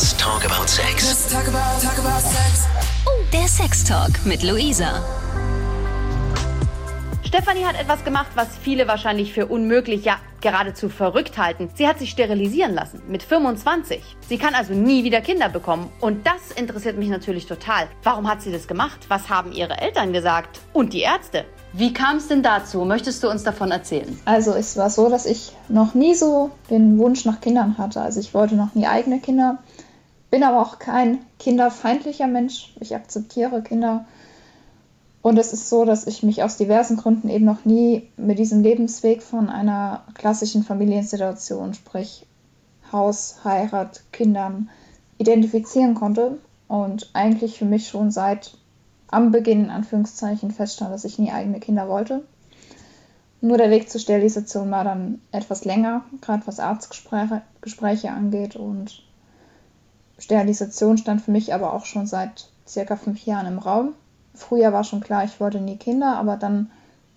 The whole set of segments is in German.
Let's talk about sex. Let's talk about, talk about sex. Oh, der Sextalk mit Luisa. Stefanie hat etwas gemacht, was viele wahrscheinlich für unmöglich, ja geradezu verrückt halten. Sie hat sich sterilisieren lassen mit 25. Sie kann also nie wieder Kinder bekommen. Und das interessiert mich natürlich total. Warum hat sie das gemacht? Was haben ihre Eltern gesagt? Und die Ärzte? Wie kam es denn dazu? Möchtest du uns davon erzählen? Also es war so, dass ich noch nie so den Wunsch nach Kindern hatte. Also ich wollte noch nie eigene Kinder, bin aber auch kein kinderfeindlicher Mensch. Ich akzeptiere Kinder und es ist so, dass ich mich aus diversen Gründen eben noch nie mit diesem Lebensweg von einer klassischen Familiensituation, sprich Haus, Heirat, Kindern, identifizieren konnte und eigentlich für mich schon seit am Beginn in Anführungszeichen feststand, dass ich nie eigene Kinder wollte. Nur der Weg zur Sterilisation war dann etwas länger, gerade was Arztgespräche Gespräche angeht und Sterilisation stand für mich aber auch schon seit circa fünf Jahren im Raum früher war schon klar, ich wollte nie Kinder, aber dann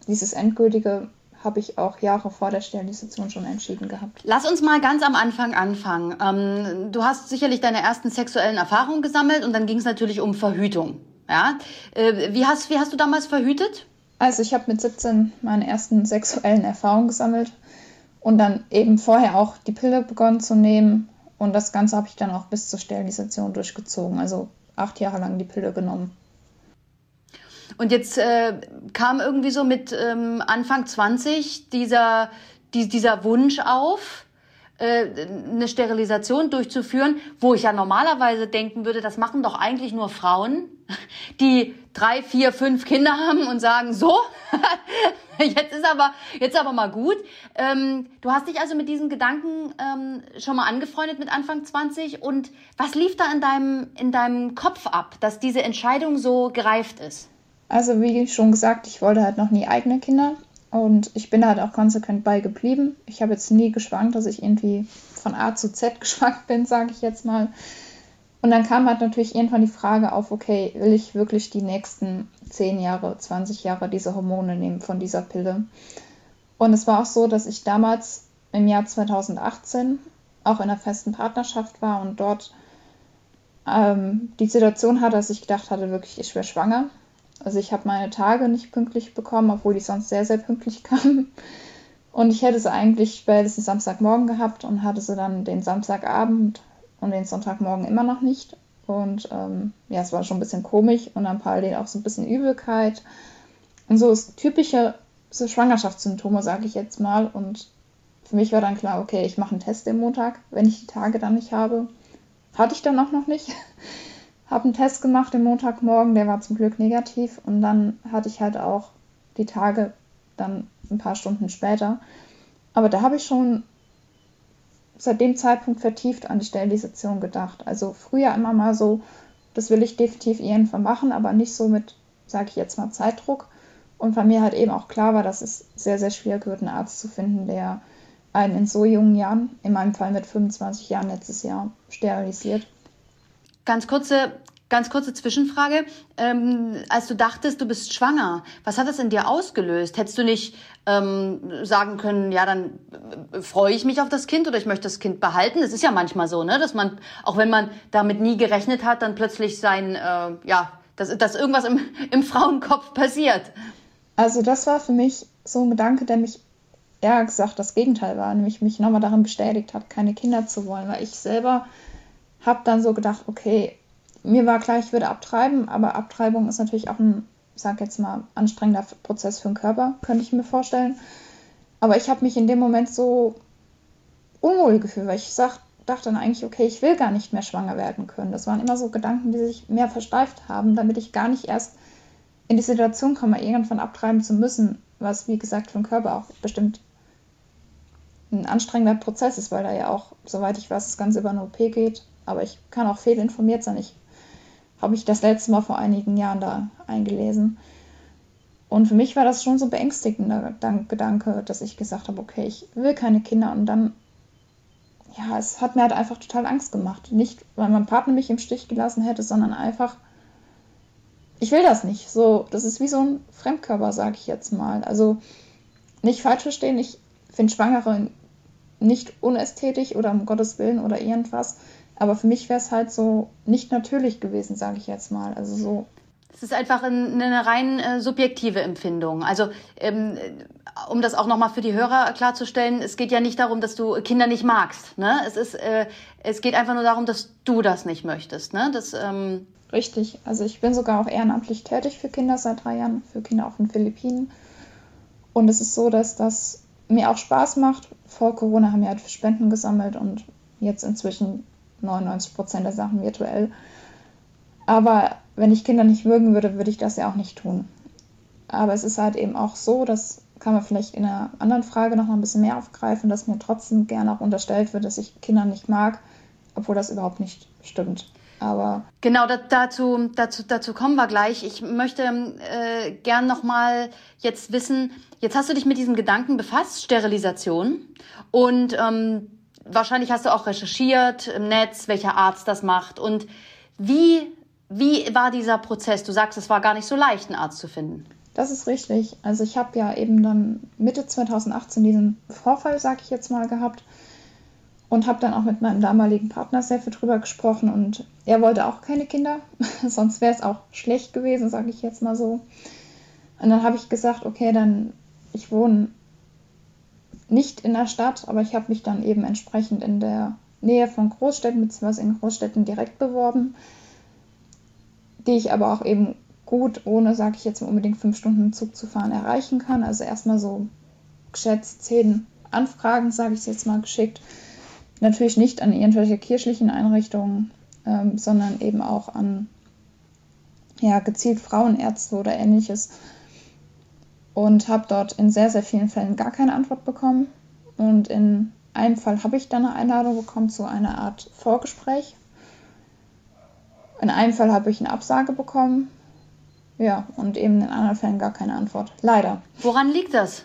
dieses endgültige habe ich auch Jahre vor der Sterilisation schon entschieden gehabt. Lass uns mal ganz am Anfang anfangen. Ähm, du hast sicherlich deine ersten sexuellen Erfahrungen gesammelt und dann ging es natürlich um Verhütung. Ja? Äh, wie, hast, wie hast du damals verhütet? Also ich habe mit 17 meine ersten sexuellen Erfahrungen gesammelt und dann eben vorher auch die Pille begonnen zu nehmen und das Ganze habe ich dann auch bis zur Sterilisation durchgezogen. Also acht Jahre lang die Pille genommen. Und jetzt äh, kam irgendwie so mit ähm, Anfang 20 dieser, die, dieser Wunsch auf, äh, eine Sterilisation durchzuführen, wo ich ja normalerweise denken würde, das machen doch eigentlich nur Frauen, die drei, vier, fünf Kinder haben und sagen, so, jetzt ist aber, jetzt aber mal gut. Ähm, du hast dich also mit diesen Gedanken ähm, schon mal angefreundet mit Anfang 20 und was lief da in deinem, in deinem Kopf ab, dass diese Entscheidung so gereift ist? Also wie schon gesagt, ich wollte halt noch nie eigene Kinder und ich bin halt auch konsequent bei geblieben. Ich habe jetzt nie geschwankt, dass ich irgendwie von A zu Z geschwankt bin, sage ich jetzt mal. Und dann kam halt natürlich irgendwann die Frage auf, okay, will ich wirklich die nächsten 10 Jahre, 20 Jahre diese Hormone nehmen von dieser Pille? Und es war auch so, dass ich damals im Jahr 2018 auch in einer festen Partnerschaft war und dort ähm, die Situation hatte, dass ich gedacht hatte, wirklich, ich wäre schwanger. Also ich habe meine Tage nicht pünktlich bekommen, obwohl die sonst sehr, sehr pünktlich kamen. Und ich hätte sie eigentlich spätestens Samstagmorgen gehabt und hatte sie dann den Samstagabend und den Sonntagmorgen immer noch nicht. Und ähm, ja, es war schon ein bisschen komisch und dann parallel auch so ein bisschen Übelkeit. Und so ist typische so Schwangerschaftssymptome, sage ich jetzt mal. Und für mich war dann klar, okay, ich mache einen Test den Montag, wenn ich die Tage dann nicht habe. Hatte ich dann auch noch nicht habe einen Test gemacht am Montagmorgen, der war zum Glück negativ und dann hatte ich halt auch die Tage dann ein paar Stunden später. Aber da habe ich schon seit dem Zeitpunkt vertieft an die Sterilisation gedacht. Also früher immer mal so, das will ich definitiv irgendwann machen, aber nicht so mit, sage ich jetzt mal, Zeitdruck. Und bei mir halt eben auch klar war, dass es sehr, sehr schwierig wird, einen Arzt zu finden, der einen in so jungen Jahren, in meinem Fall mit 25 Jahren letztes Jahr, sterilisiert. Ganz kurze, ganz kurze Zwischenfrage. Ähm, als du dachtest, du bist schwanger, was hat das in dir ausgelöst? Hättest du nicht ähm, sagen können, ja, dann äh, freue ich mich auf das Kind oder ich möchte das Kind behalten? Es ist ja manchmal so, ne, dass man, auch wenn man damit nie gerechnet hat, dann plötzlich sein, äh, ja, dass, dass irgendwas im, im Frauenkopf passiert. Also das war für mich so ein Gedanke, der mich eher gesagt das Gegenteil war, nämlich mich nochmal darin bestätigt hat, keine Kinder zu wollen, weil ich selber habe dann so gedacht, okay, mir war klar, ich würde abtreiben, aber Abtreibung ist natürlich auch ein, sag jetzt mal, anstrengender Prozess für den Körper, könnte ich mir vorstellen. Aber ich habe mich in dem Moment so unwohl gefühlt, weil ich sag, dachte dann eigentlich, okay, ich will gar nicht mehr schwanger werden können. Das waren immer so Gedanken, die sich mehr versteift haben, damit ich gar nicht erst in die Situation komme, irgendwann abtreiben zu müssen, was wie gesagt für den Körper auch bestimmt ein anstrengender Prozess ist, weil da ja auch, soweit ich weiß, das Ganze über eine OP geht aber ich kann auch fehlinformiert sein. Ich habe mich das letzte Mal vor einigen Jahren da eingelesen. Und für mich war das schon so beängstigender Gedanke, dass ich gesagt habe, okay, ich will keine Kinder. Und dann, ja, es hat mir halt einfach total Angst gemacht. Nicht, weil mein Partner mich im Stich gelassen hätte, sondern einfach, ich will das nicht. So, das ist wie so ein Fremdkörper, sage ich jetzt mal. Also nicht falsch verstehen, ich finde Schwangere nicht unästhetisch oder um Gottes Willen oder irgendwas. Aber für mich wäre es halt so nicht natürlich gewesen, sage ich jetzt mal. Also so. Es ist einfach eine rein äh, subjektive Empfindung. Also ähm, um das auch nochmal für die Hörer klarzustellen, es geht ja nicht darum, dass du Kinder nicht magst. Ne? Es, ist, äh, es geht einfach nur darum, dass du das nicht möchtest. Ne? Das, ähm Richtig. Also ich bin sogar auch ehrenamtlich tätig für Kinder seit drei Jahren, für Kinder auf den Philippinen. Und es ist so, dass das mir auch Spaß macht. Vor Corona haben wir halt Spenden gesammelt und jetzt inzwischen 99 Prozent der Sachen virtuell. Aber wenn ich Kinder nicht mögen würde, würde ich das ja auch nicht tun. Aber es ist halt eben auch so, das kann man vielleicht in einer anderen Frage noch mal ein bisschen mehr aufgreifen, dass mir trotzdem gerne auch unterstellt wird, dass ich Kinder nicht mag, obwohl das überhaupt nicht stimmt. Aber genau da, dazu, dazu, dazu kommen wir gleich. Ich möchte äh, gern noch mal jetzt wissen. Jetzt hast du dich mit diesem Gedanken befasst, Sterilisation, und ähm, wahrscheinlich hast du auch recherchiert im Netz, welcher Arzt das macht und wie wie war dieser Prozess? Du sagst, es war gar nicht so leicht, einen Arzt zu finden. Das ist richtig. Also ich habe ja eben dann Mitte 2018 diesen Vorfall, sag ich jetzt mal, gehabt und habe dann auch mit meinem damaligen Partner sehr viel drüber gesprochen und er wollte auch keine Kinder, sonst wäre es auch schlecht gewesen, sage ich jetzt mal so. Und dann habe ich gesagt, okay, dann ich wohne nicht in der Stadt, aber ich habe mich dann eben entsprechend in der Nähe von Großstädten bzw. in Großstädten direkt beworben die ich aber auch eben gut, ohne, sage ich jetzt unbedingt fünf Stunden Zug zu fahren, erreichen kann. Also erstmal so geschätzt zehn Anfragen, sage ich jetzt mal, geschickt. Natürlich nicht an irgendwelche kirchlichen Einrichtungen, ähm, sondern eben auch an ja, gezielt Frauenärzte oder ähnliches. Und habe dort in sehr, sehr vielen Fällen gar keine Antwort bekommen. Und in einem Fall habe ich dann eine Einladung bekommen zu einer Art Vorgespräch in einem Fall habe ich eine Absage bekommen. Ja, und eben in anderen Fällen gar keine Antwort. Leider. Woran liegt das?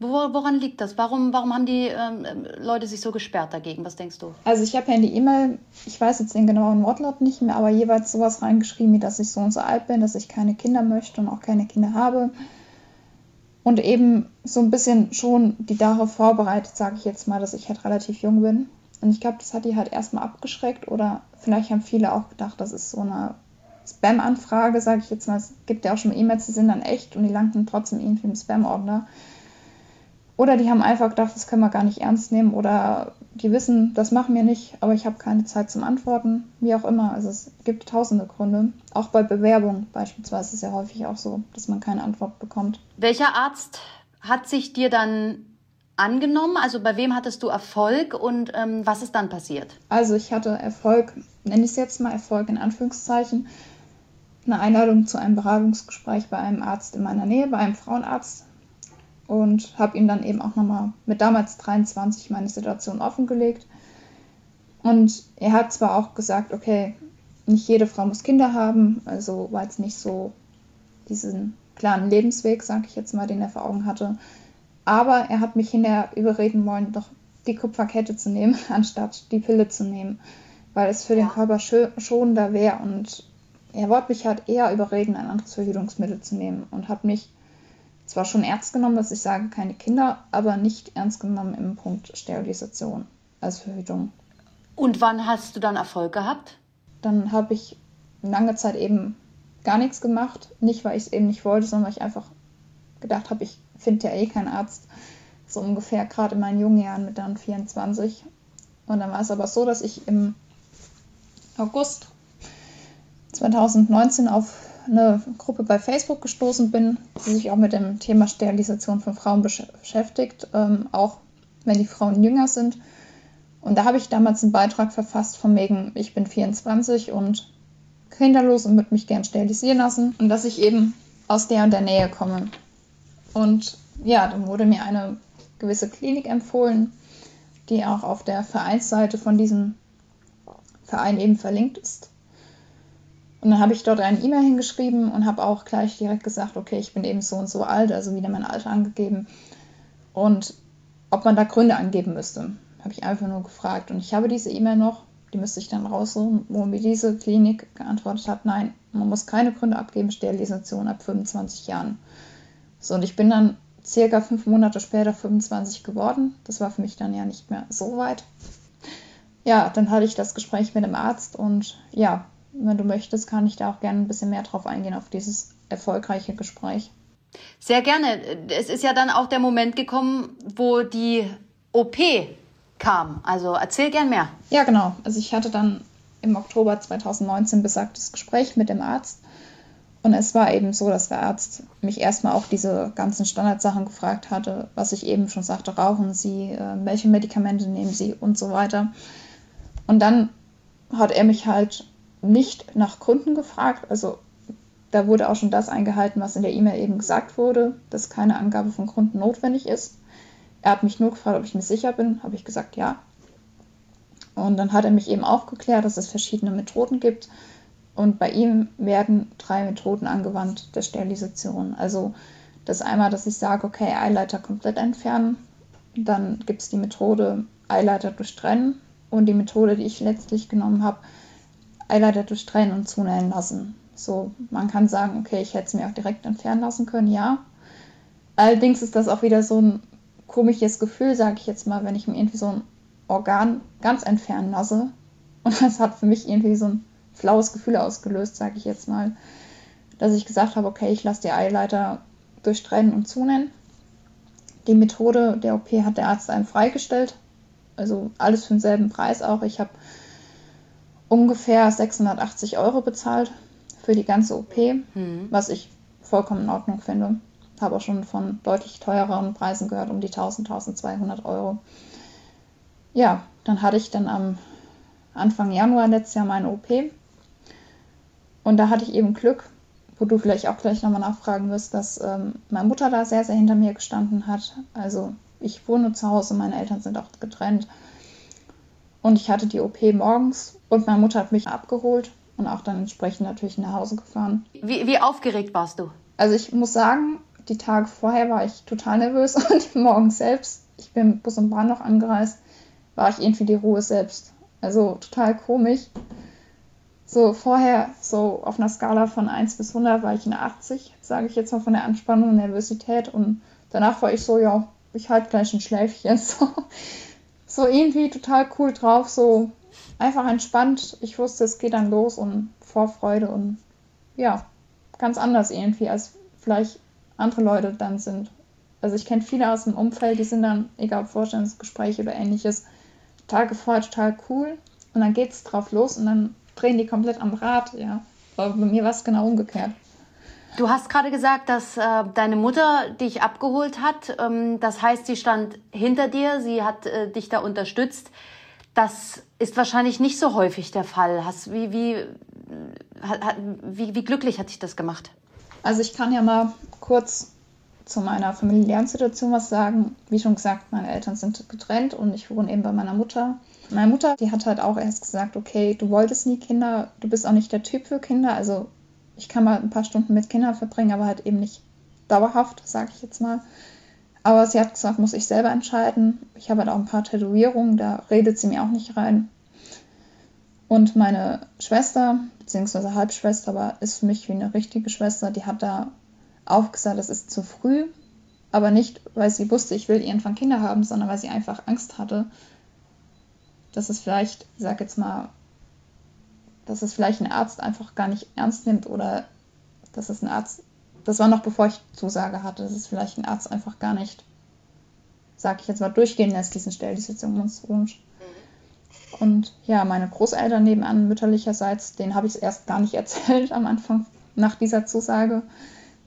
Woran liegt das? Warum, warum haben die ähm, Leute sich so gesperrt dagegen? Was denkst du? Also ich habe ja in die E-Mail, ich weiß jetzt den genauen Wortlaut nicht mehr, aber jeweils sowas reingeschrieben, wie dass ich so und so alt bin, dass ich keine Kinder möchte und auch keine Kinder habe. Und eben so ein bisschen schon die darauf vorbereitet, sage ich jetzt mal, dass ich halt relativ jung bin. Und ich glaube, das hat die halt erstmal abgeschreckt oder vielleicht haben viele auch gedacht, das ist so eine Spam-Anfrage, sage ich jetzt mal. Es gibt ja auch schon E-Mails, die sind dann echt und die landen trotzdem irgendwie im Spam-Ordner. Oder die haben einfach gedacht, das können wir gar nicht ernst nehmen oder die wissen, das machen wir nicht, aber ich habe keine Zeit zum Antworten, wie auch immer. Also es gibt tausende Gründe. Auch bei Bewerbungen beispielsweise ist es ja häufig auch so, dass man keine Antwort bekommt. Welcher Arzt hat sich dir dann angenommen? Also bei wem hattest du Erfolg und ähm, was ist dann passiert? Also ich hatte Erfolg, nenne ich es jetzt mal Erfolg in Anführungszeichen, eine Einladung zu einem Beratungsgespräch bei einem Arzt in meiner Nähe, bei einem Frauenarzt und habe ihm dann eben auch nochmal mit damals 23 meine Situation offengelegt. Und er hat zwar auch gesagt, okay, nicht jede Frau muss Kinder haben, also war jetzt nicht so diesen klaren Lebensweg, sage ich jetzt mal, den er vor Augen hatte. Aber er hat mich hinterher überreden wollen, doch die Kupferkette zu nehmen, anstatt die Pille zu nehmen, weil es für ja. den Körper schonender wäre. Und er wollte mich halt eher überreden, ein anderes Verhütungsmittel zu nehmen und hat mich zwar schon ernst genommen, dass ich sage, keine Kinder, aber nicht ernst genommen im Punkt Sterilisation als Verhütung. Und wann hast du dann Erfolg gehabt? Dann habe ich lange Zeit eben gar nichts gemacht. Nicht, weil ich es eben nicht wollte, sondern weil ich einfach gedacht habe, ich finde ja eh keinen Arzt. So ungefähr gerade in meinen jungen Jahren mit dann 24. Und dann war es aber so, dass ich im August 2019 auf eine Gruppe bei Facebook gestoßen bin, die sich auch mit dem Thema Sterilisation von Frauen beschäftigt, ähm, auch wenn die Frauen jünger sind. Und da habe ich damals einen Beitrag verfasst von wegen, ich bin 24 und kinderlos und würde mich gern sterilisieren lassen und dass ich eben aus der und der Nähe komme. Und ja, dann wurde mir eine gewisse Klinik empfohlen, die auch auf der Vereinsseite von diesem Verein eben verlinkt ist. Und dann habe ich dort eine E-Mail hingeschrieben und habe auch gleich direkt gesagt, okay, ich bin eben so und so alt, also wieder mein Alter angegeben. Und ob man da Gründe angeben müsste, habe ich einfach nur gefragt. Und ich habe diese E-Mail noch, die müsste ich dann raussuchen, wo mir diese Klinik geantwortet hat, nein, man muss keine Gründe abgeben, Sterilisation ab 25 Jahren. So, und ich bin dann circa fünf Monate später 25 geworden. Das war für mich dann ja nicht mehr so weit. ja, dann hatte ich das Gespräch mit dem Arzt und ja, wenn du möchtest, kann ich da auch gerne ein bisschen mehr drauf eingehen, auf dieses erfolgreiche Gespräch. Sehr gerne. Es ist ja dann auch der Moment gekommen, wo die OP kam. Also erzähl gern mehr. Ja, genau. Also ich hatte dann im Oktober 2019 besagtes Gespräch mit dem Arzt. Und es war eben so, dass der Arzt mich erstmal auch diese ganzen Standardsachen gefragt hatte, was ich eben schon sagte, rauchen Sie, äh, welche Medikamente nehmen Sie und so weiter. Und dann hat er mich halt nicht nach Gründen gefragt. Also da wurde auch schon das eingehalten, was in der E-Mail eben gesagt wurde, dass keine Angabe von Gründen notwendig ist. Er hat mich nur gefragt, ob ich mir sicher bin. Habe ich gesagt, ja. Und dann hat er mich eben aufgeklärt, dass es verschiedene Methoden gibt. Und bei ihm werden drei Methoden angewandt der Sterilisation. Also das einmal, dass ich sage, okay, Eileiter komplett entfernen. Dann gibt es die Methode Eileiter durchtrennen. Und die Methode, die ich letztlich genommen habe, Eileiter durchtrennen und zunähen lassen. So, man kann sagen, okay, ich hätte es mir auch direkt entfernen lassen können, ja. Allerdings ist das auch wieder so ein komisches Gefühl, sage ich jetzt mal, wenn ich mir irgendwie so ein Organ ganz entfernen lasse. Und das hat für mich irgendwie so ein flaues Gefühl ausgelöst, sage ich jetzt mal, dass ich gesagt habe, okay, ich lasse die Eileiter durchtrennen und zunennen. Die Methode der OP hat der Arzt einem freigestellt. Also alles für denselben Preis auch. Ich habe ungefähr 680 Euro bezahlt für die ganze OP, mhm. was ich vollkommen in Ordnung finde. Habe auch schon von deutlich teureren Preisen gehört, um die 1000, 1200 Euro. Ja, dann hatte ich dann am Anfang Januar letztes Jahr meine OP. Und da hatte ich eben Glück, wo du vielleicht auch gleich nochmal nachfragen wirst, dass ähm, meine Mutter da sehr, sehr hinter mir gestanden hat. Also ich wohne zu Hause, meine Eltern sind auch getrennt. Und ich hatte die OP morgens und meine Mutter hat mich abgeholt und auch dann entsprechend natürlich nach Hause gefahren. Wie, wie aufgeregt warst du? Also ich muss sagen, die Tage vorher war ich total nervös und morgens selbst, ich bin Bus und Bahn noch angereist, war ich irgendwie die Ruhe selbst. Also total komisch. So vorher, so auf einer Skala von 1 bis 100 war ich eine 80, sage ich jetzt mal von der Anspannung und Nervosität. Und danach war ich so, ja, ich halte gleich ein Schläfchen. So, so irgendwie total cool drauf, so einfach entspannt. Ich wusste, es geht dann los und Vorfreude und ja, ganz anders irgendwie, als vielleicht andere Leute dann sind. Also ich kenne viele aus dem Umfeld, die sind dann, egal ob Vorstellungsgespräche oder ähnliches, Tage vorher total cool und dann geht es drauf los und dann drehen die komplett am Rad, ja. Aber bei mir war es genau umgekehrt. Du hast gerade gesagt, dass äh, deine Mutter dich abgeholt hat. Ähm, das heißt, sie stand hinter dir, sie hat äh, dich da unterstützt. Das ist wahrscheinlich nicht so häufig der Fall. Hast, wie, wie, hat, wie, wie glücklich hat dich das gemacht? Also ich kann ja mal kurz zu meiner familiären Situation was sagen. Wie schon gesagt, meine Eltern sind getrennt und ich wohne eben bei meiner Mutter. Meine Mutter, die hat halt auch erst gesagt, okay, du wolltest nie Kinder, du bist auch nicht der Typ für Kinder. Also ich kann mal ein paar Stunden mit Kindern verbringen, aber halt eben nicht dauerhaft, sage ich jetzt mal. Aber sie hat gesagt, muss ich selber entscheiden. Ich habe halt auch ein paar Tätowierungen, da redet sie mir auch nicht rein. Und meine Schwester, beziehungsweise Halbschwester, aber ist für mich wie eine richtige Schwester, die hat da auch gesagt, es ist zu früh. Aber nicht, weil sie wusste, ich will irgendwann Kinder haben, sondern weil sie einfach Angst hatte, dass es vielleicht, ich sag jetzt mal, dass es vielleicht ein Arzt einfach gar nicht ernst nimmt oder dass es ein Arzt, das war noch bevor ich Zusage hatte, dass es vielleicht ein Arzt einfach gar nicht, sag ich jetzt mal, durchgehen lässt, diesen Sterilisationwunsch. Und ja, meine Großeltern nebenan, mütterlicherseits, denen habe ich es erst gar nicht erzählt am Anfang nach dieser Zusage.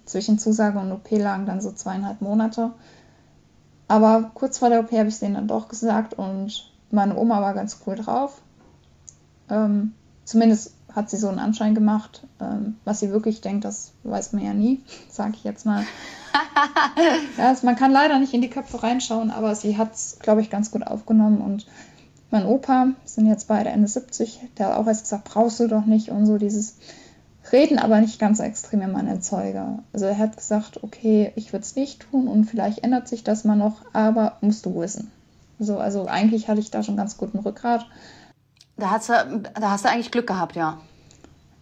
Zwischen Zusage und OP lagen dann so zweieinhalb Monate. Aber kurz vor der OP habe ich es denen dann doch gesagt und meine Oma war ganz cool drauf. Ähm, zumindest hat sie so einen Anschein gemacht. Ähm, was sie wirklich denkt, das weiß man ja nie, sage ich jetzt mal. ja, man kann leider nicht in die Köpfe reinschauen, aber sie hat es, glaube ich, ganz gut aufgenommen. Und mein Opa, sind jetzt beide Ende 70, der hat auch erst gesagt, brauchst du doch nicht und so dieses Reden, aber nicht ganz extrem in meinen Erzeuger. Also er hat gesagt, okay, ich würde es nicht tun und vielleicht ändert sich das mal noch, aber musst du wissen. So, also eigentlich hatte ich da schon ganz guten Rückgrat. Da hast du, da hast du eigentlich Glück gehabt, ja.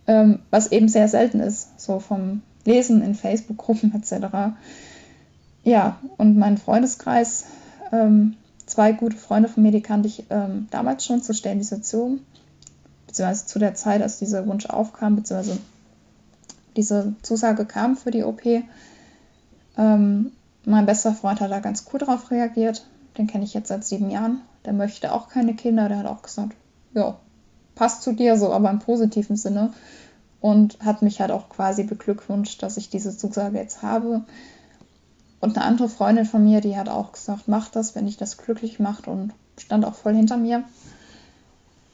Ähm, was eben sehr selten ist, so vom Lesen in Facebook-Gruppen etc. Ja, und mein Freundeskreis, ähm, zwei gute Freunde von mir, die kannte ich ähm, damals schon zur Sterilisation, beziehungsweise zu der Zeit, als dieser Wunsch aufkam, beziehungsweise diese Zusage kam für die OP. Ähm, mein bester Freund hat da ganz cool drauf reagiert. Den kenne ich jetzt seit sieben Jahren. Der möchte auch keine Kinder. Der hat auch gesagt, ja, passt zu dir so, aber im positiven Sinne. Und hat mich halt auch quasi beglückwünscht, dass ich diese Zusage jetzt habe. Und eine andere Freundin von mir, die hat auch gesagt, mach das, wenn dich das glücklich macht und stand auch voll hinter mir.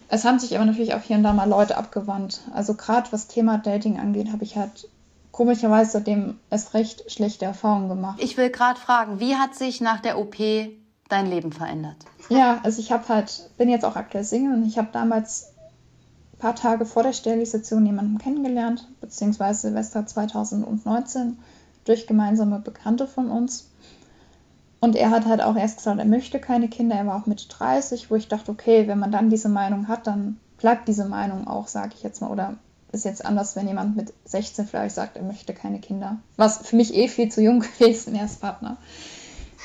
Es haben sich aber natürlich auch hier und da mal Leute abgewandt. Also gerade was Thema Dating angeht, habe ich halt komischerweise seitdem es recht schlechte Erfahrungen gemacht. Ich will gerade fragen, wie hat sich nach der OP dein Leben verändert? Ja, also ich habe halt, bin jetzt auch aktuell Single und ich habe damals ein paar Tage vor der Sterilisation jemanden kennengelernt, beziehungsweise Silvester 2019 durch gemeinsame Bekannte von uns. Und er hat halt auch erst gesagt, er möchte keine Kinder. Er war auch Mitte 30, wo ich dachte, okay, wenn man dann diese Meinung hat, dann bleibt diese Meinung auch, sage ich jetzt mal. Oder ist jetzt anders, wenn jemand mit 16 vielleicht sagt, er möchte keine Kinder. Was für mich eh viel zu jung gewesen ist, Partner.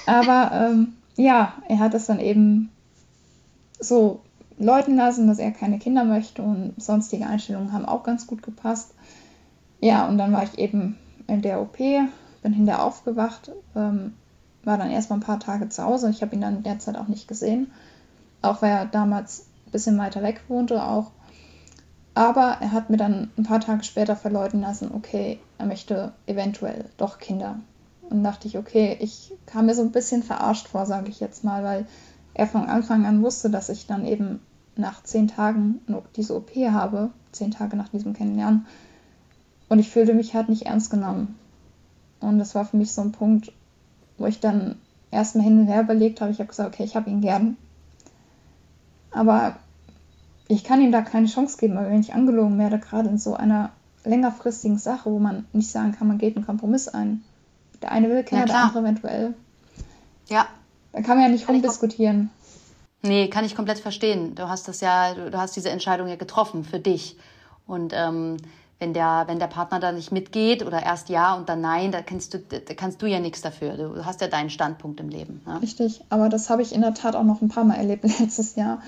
Aber ähm, ja, er hat es dann eben so läuten lassen, dass er keine Kinder möchte und sonstige Einstellungen haben auch ganz gut gepasst. Ja, und dann war ich eben in der OP, bin hinterher aufgewacht, ähm, war dann erstmal ein paar Tage zu Hause. Ich habe ihn dann derzeit auch nicht gesehen, auch weil er damals ein bisschen weiter weg wohnte auch. Aber er hat mir dann ein paar Tage später verleuten lassen, okay, er möchte eventuell doch Kinder. Und dachte ich, okay, ich kam mir so ein bisschen verarscht vor, sage ich jetzt mal, weil er von Anfang an wusste, dass ich dann eben nach zehn Tagen diese OP habe, zehn Tage nach diesem Kennenlernen. Und ich fühlte mich halt nicht ernst genommen. Und das war für mich so ein Punkt, wo ich dann erstmal hin und her überlegt habe. Ich habe gesagt, okay, ich habe ihn gern. Aber ich kann ihm da keine Chance geben, weil wenn ich angelogen werde, gerade in so einer längerfristigen Sache, wo man nicht sagen kann, man geht einen Kompromiss ein. Der eine will Kinder, ja, der andere eventuell. Ja. Da kann man ja nicht rumdiskutieren. Nee, kann ich komplett verstehen. Du hast das ja, du hast diese Entscheidung ja getroffen für dich. Und ähm, wenn der, wenn der Partner da nicht mitgeht oder erst ja und dann nein, da kannst du, da kannst du ja nichts dafür. Du hast ja deinen Standpunkt im Leben. Ja? Richtig, aber das habe ich in der Tat auch noch ein paar Mal erlebt letztes Jahr.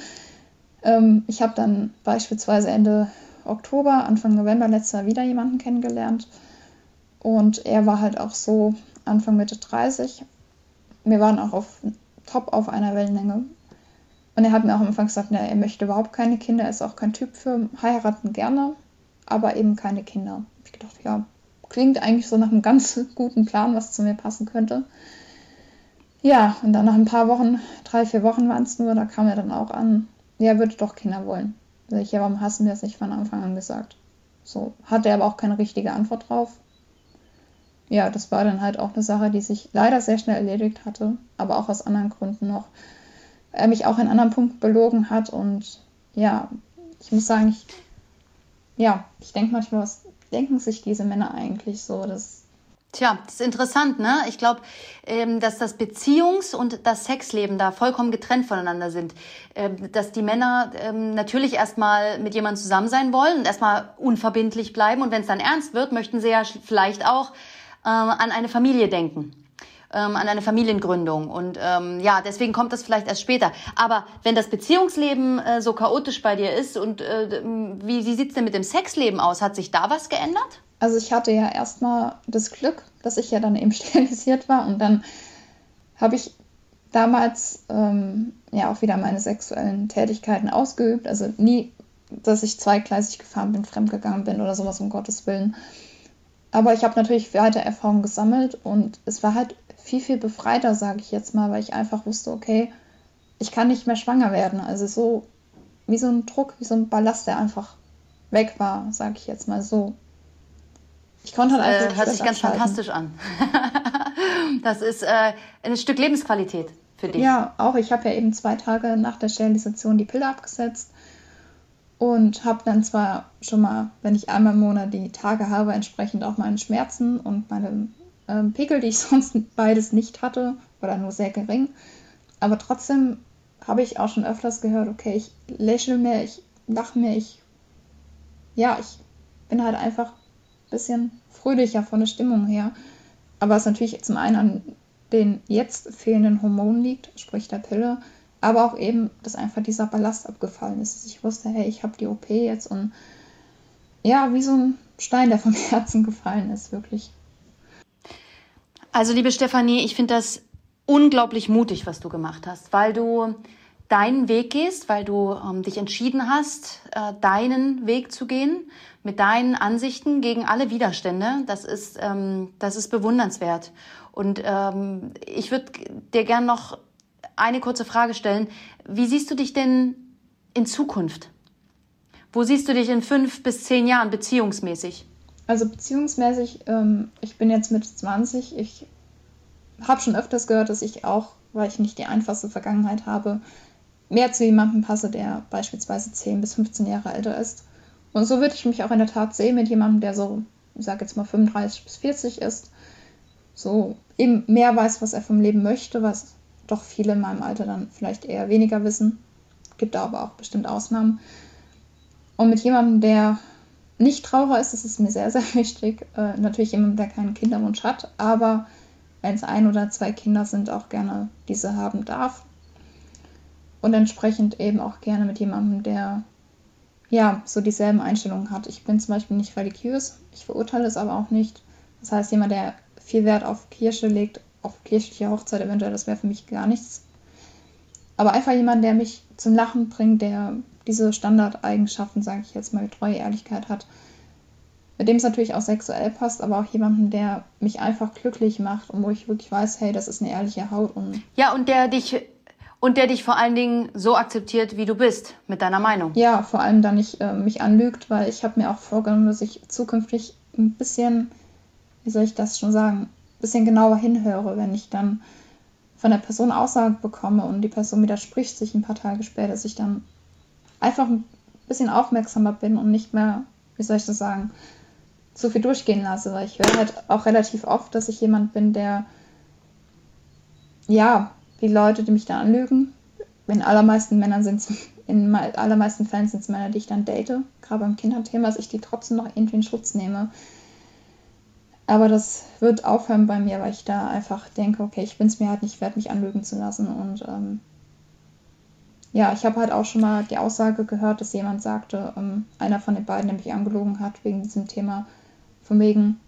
Ähm, ich habe dann beispielsweise Ende Oktober, Anfang November letztes Jahr wieder jemanden kennengelernt. Und er war halt auch so Anfang Mitte 30. Wir waren auch auf top auf einer Wellenlänge. Und er hat mir auch am Anfang gesagt, na, er möchte überhaupt keine Kinder, er ist auch kein Typ für heiraten gerne aber eben keine Kinder. Ich gedacht, ja, klingt eigentlich so nach einem ganz guten Plan, was zu mir passen könnte. Ja, und dann nach ein paar Wochen, drei, vier Wochen waren es nur, da kam er dann auch an, ja, er würde doch Kinder wollen. Ich, ja, warum hast du mir das nicht von Anfang an gesagt? So, hatte er aber auch keine richtige Antwort drauf. Ja, das war dann halt auch eine Sache, die sich leider sehr schnell erledigt hatte, aber auch aus anderen Gründen noch. Er mich auch in anderen Punkten belogen hat und ja, ich muss sagen, ich ja, ich denke manchmal, was denken sich diese Männer eigentlich so? Das Tja, das ist interessant, ne? Ich glaube, ähm, dass das Beziehungs- und das Sexleben da vollkommen getrennt voneinander sind. Ähm, dass die Männer ähm, natürlich erstmal mit jemandem zusammen sein wollen und erstmal unverbindlich bleiben. Und wenn es dann ernst wird, möchten sie ja vielleicht auch an eine Familie denken ähm, an eine Familiengründung. Und ähm, ja, deswegen kommt das vielleicht erst später. Aber wenn das Beziehungsleben äh, so chaotisch bei dir ist und äh, wie, wie sieht es denn mit dem Sexleben aus? Hat sich da was geändert? Also ich hatte ja erstmal das Glück, dass ich ja dann eben sterilisiert war und dann habe ich damals ähm, ja auch wieder meine sexuellen Tätigkeiten ausgeübt. Also nie, dass ich zweigleisig gefahren bin, fremdgegangen bin oder sowas, um Gottes Willen. Aber ich habe natürlich weiter Erfahrungen gesammelt und es war halt viel, viel befreiter, sage ich jetzt mal, weil ich einfach wusste, okay, ich kann nicht mehr schwanger werden. Also so wie so ein Druck, wie so ein Ballast, der einfach weg war, sage ich jetzt mal so. Ich konnte halt einfach. Äh, hört sich ganz abschalten. fantastisch an. das ist äh, ein Stück Lebensqualität für dich. Ja, auch. Ich habe ja eben zwei Tage nach der Sterilisation die Pille abgesetzt und habe dann zwar schon mal, wenn ich einmal im Monat die Tage habe, entsprechend auch meine Schmerzen und meine ähm, Pickel, die ich sonst beides nicht hatte oder nur sehr gering. Aber trotzdem habe ich auch schon öfters gehört, okay, ich lächle mehr, ich lache mehr, ich ja, ich bin halt einfach ein bisschen fröhlicher von der Stimmung her. Aber es natürlich zum einen an den jetzt fehlenden Hormonen liegt, sprich der Pille, aber auch eben, dass einfach dieser Ballast abgefallen ist. Ich wusste, hey, ich habe die OP jetzt und ja, wie so ein Stein, der vom Herzen gefallen ist, wirklich. Also, liebe Stefanie, ich finde das unglaublich mutig, was du gemacht hast, weil du deinen Weg gehst, weil du ähm, dich entschieden hast, äh, deinen Weg zu gehen mit deinen Ansichten gegen alle Widerstände. Das ist, ähm, das ist bewundernswert. Und ähm, ich würde dir gern noch eine kurze Frage stellen. Wie siehst du dich denn in Zukunft? Wo siehst du dich in fünf bis zehn Jahren beziehungsmäßig? Also beziehungsmäßig, ähm, ich bin jetzt mit 20. Ich habe schon öfters gehört, dass ich auch, weil ich nicht die einfachste Vergangenheit habe, mehr zu jemandem passe, der beispielsweise 10 bis 15 Jahre älter ist. Und so würde ich mich auch in der Tat sehen mit jemandem, der so, ich sage jetzt mal 35 bis 40 ist, so eben mehr weiß, was er vom Leben möchte, was doch viele in meinem Alter dann vielleicht eher weniger wissen. Gibt da aber auch bestimmt Ausnahmen. Und mit jemandem, der nicht Trauer ist, das ist mir sehr, sehr wichtig. Äh, natürlich jemand, der keinen Kinderwunsch hat, aber wenn es ein oder zwei Kinder sind, auch gerne diese haben darf. Und entsprechend eben auch gerne mit jemandem, der ja so dieselben Einstellungen hat. Ich bin zum Beispiel nicht religiös, ich verurteile es aber auch nicht. Das heißt, jemand, der viel Wert auf Kirche legt, auf kirchliche Hochzeit eventuell, das wäre für mich gar nichts. Aber einfach jemand, der mich zum Lachen bringt, der diese Standardeigenschaften, sage ich jetzt mal, Treue, Ehrlichkeit hat, mit dem es natürlich auch sexuell passt, aber auch jemanden, der mich einfach glücklich macht und wo ich wirklich weiß, hey, das ist eine ehrliche Haut. Und ja, und der dich und der dich vor allen Dingen so akzeptiert, wie du bist, mit deiner Meinung. Ja, vor allem da nicht äh, mich anlügt, weil ich habe mir auch vorgenommen, dass ich zukünftig ein bisschen, wie soll ich das schon sagen, bisschen genauer hinhöre, wenn ich dann von der Person Aussage bekomme und die Person widerspricht sich ein paar Tage später, dass ich dann einfach ein bisschen aufmerksamer bin und nicht mehr, wie soll ich das sagen, zu viel durchgehen lasse, weil ich höre halt auch relativ oft, dass ich jemand bin, der ja, die Leute, die mich da anlügen, in allermeisten Männern sind in allermeisten Fällen sind es Männer, die ich dann date, gerade beim Kinderthema, dass ich die trotzdem noch irgendwie in Schutz nehme. Aber das wird aufhören bei mir, weil ich da einfach denke, okay, ich bin es mir halt nicht wert, mich anlügen zu lassen. Und ähm, ja, ich habe halt auch schon mal die Aussage gehört, dass jemand sagte, ähm, einer von den beiden, der mich angelogen hat wegen diesem Thema, von wegen,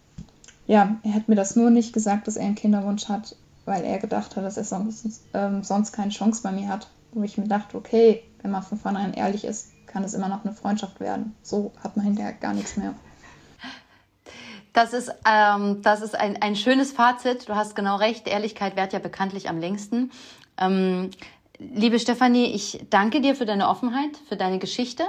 ja, er hat mir das nur nicht gesagt, dass er einen Kinderwunsch hat, weil er gedacht hat, dass er sonst, ähm, sonst keine Chance bei mir hat. Wo ich mir dachte, okay, wenn man von vornherein ehrlich ist, kann es immer noch eine Freundschaft werden. So hat man hinterher gar nichts mehr. Das ist, ähm, das ist ein, ein schönes Fazit. Du hast genau recht. Ehrlichkeit währt ja bekanntlich am längsten. Ähm, liebe Stefanie, ich danke dir für deine Offenheit, für deine Geschichte.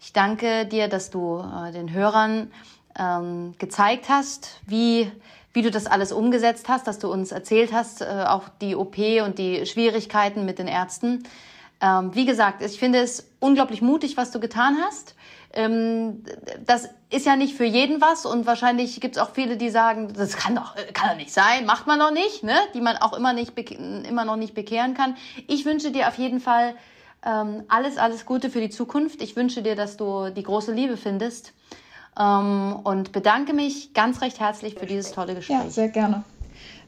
Ich danke dir, dass du äh, den Hörern ähm, gezeigt hast, wie, wie du das alles umgesetzt hast, dass du uns erzählt hast, äh, auch die OP und die Schwierigkeiten mit den Ärzten. Ähm, wie gesagt, ich finde es unglaublich mutig, was du getan hast. Ähm, das ist ja nicht für jeden was und wahrscheinlich gibt es auch viele, die sagen, das kann doch, kann doch nicht sein, macht man doch nicht, ne? die man auch immer, nicht immer noch nicht bekehren kann. Ich wünsche dir auf jeden Fall ähm, alles, alles Gute für die Zukunft. Ich wünsche dir, dass du die große Liebe findest ähm, und bedanke mich ganz recht herzlich für dieses tolle Gespräch. Ja, sehr gerne.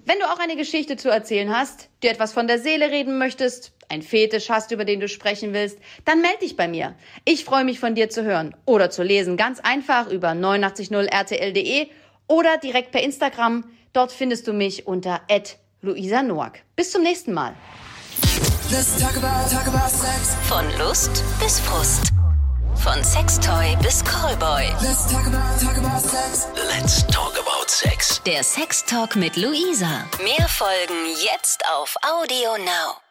Wenn du auch eine Geschichte zu erzählen hast, dir etwas von der Seele reden möchtest, ein Fetisch hast, über den du sprechen willst, dann melde dich bei mir. Ich freue mich von dir zu hören oder zu lesen, ganz einfach über 890rtl.de oder direkt per Instagram. Dort findest du mich unter Luisa Noack. Bis zum nächsten Mal. Talk about, talk about Von Lust bis Frust. Von Sextoy bis Callboy. Let's talk about, talk about sex. Let's talk about sex. Der Sex Talk mit Luisa. Mehr Folgen jetzt auf Audio Now.